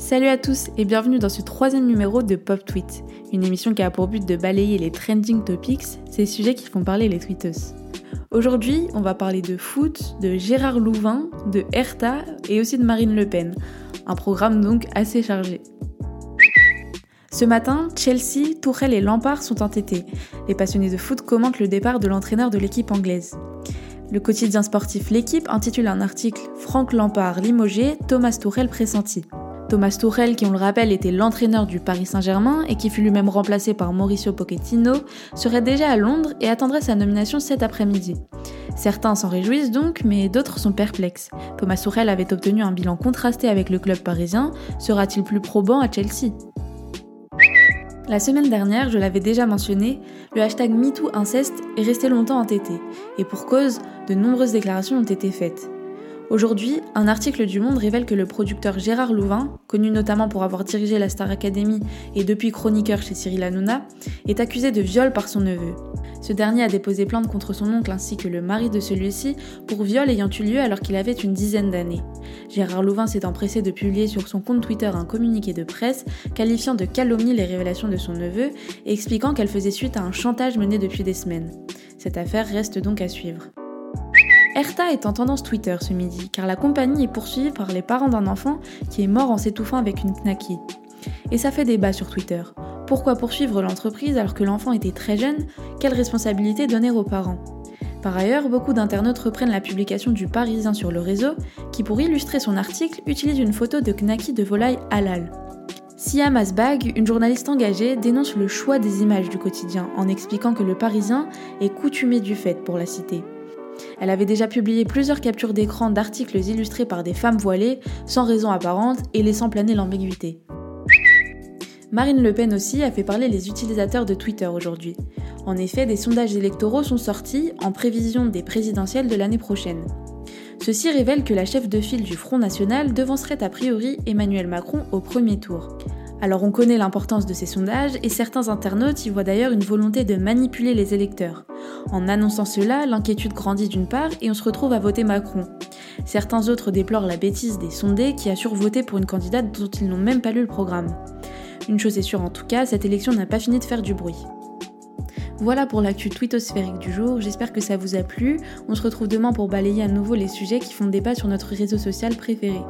Salut à tous et bienvenue dans ce troisième numéro de Pop Tweet, une émission qui a pour but de balayer les trending topics, ces sujets qui font parler les tweeteuses. Aujourd'hui, on va parler de foot, de Gérard Louvain, de Hertha et aussi de Marine Le Pen. Un programme donc assez chargé. Ce matin, Chelsea, Tourelle et Lampard sont entêtés. Les passionnés de foot commentent le départ de l'entraîneur de l'équipe anglaise. Le quotidien sportif L'équipe intitule un article Franck Lampard limogé, Thomas Tourelle pressenti. Thomas Tuchel, qui on le rappelle était l'entraîneur du Paris Saint-Germain et qui fut lui-même remplacé par Mauricio Pochettino, serait déjà à Londres et attendrait sa nomination cet après-midi. Certains s'en réjouissent donc, mais d'autres sont perplexes. Thomas Tuchel avait obtenu un bilan contrasté avec le club parisien, sera-t-il plus probant à Chelsea? La semaine dernière, je l'avais déjà mentionné, le hashtag MeTooInceste est resté longtemps entêté, et pour cause, de nombreuses déclarations ont été faites. Aujourd'hui, un article du Monde révèle que le producteur Gérard Louvain, connu notamment pour avoir dirigé la Star Academy et depuis chroniqueur chez Cyril Hanouna, est accusé de viol par son neveu. Ce dernier a déposé plainte contre son oncle ainsi que le mari de celui-ci pour viol ayant eu lieu alors qu'il avait une dizaine d'années. Gérard Louvain s'est empressé de publier sur son compte Twitter un communiqué de presse qualifiant de calomnie les révélations de son neveu et expliquant qu'elle faisait suite à un chantage mené depuis des semaines. Cette affaire reste donc à suivre. Erta est en tendance Twitter ce midi, car la compagnie est poursuivie par les parents d'un enfant qui est mort en s'étouffant avec une knacky. Et ça fait débat sur Twitter. Pourquoi poursuivre l'entreprise alors que l'enfant était très jeune? Quelle responsabilité donner aux parents? Par ailleurs, beaucoup d'internautes reprennent la publication du Parisien sur le réseau, qui pour illustrer son article utilise une photo de knacky de volaille halal. Siam Asbag, une journaliste engagée, dénonce le choix des images du quotidien en expliquant que le Parisien est coutumé du fait pour la cité. Elle avait déjà publié plusieurs captures d'écran d'articles illustrés par des femmes voilées, sans raison apparente et laissant planer l'ambiguïté. Marine Le Pen aussi a fait parler les utilisateurs de Twitter aujourd'hui. En effet, des sondages électoraux sont sortis en prévision des présidentielles de l'année prochaine. Ceci révèle que la chef de file du Front National devancerait a priori Emmanuel Macron au premier tour. Alors on connaît l'importance de ces sondages et certains internautes y voient d'ailleurs une volonté de manipuler les électeurs. En annonçant cela, l'inquiétude grandit d'une part et on se retrouve à voter Macron. Certains autres déplorent la bêtise des sondés qui assurent voter pour une candidate dont ils n'ont même pas lu le programme. Une chose est sûre en tout cas, cette élection n'a pas fini de faire du bruit. Voilà pour l'actu twittosphérique du jour, j'espère que ça vous a plu. On se retrouve demain pour balayer à nouveau les sujets qui font débat sur notre réseau social préféré.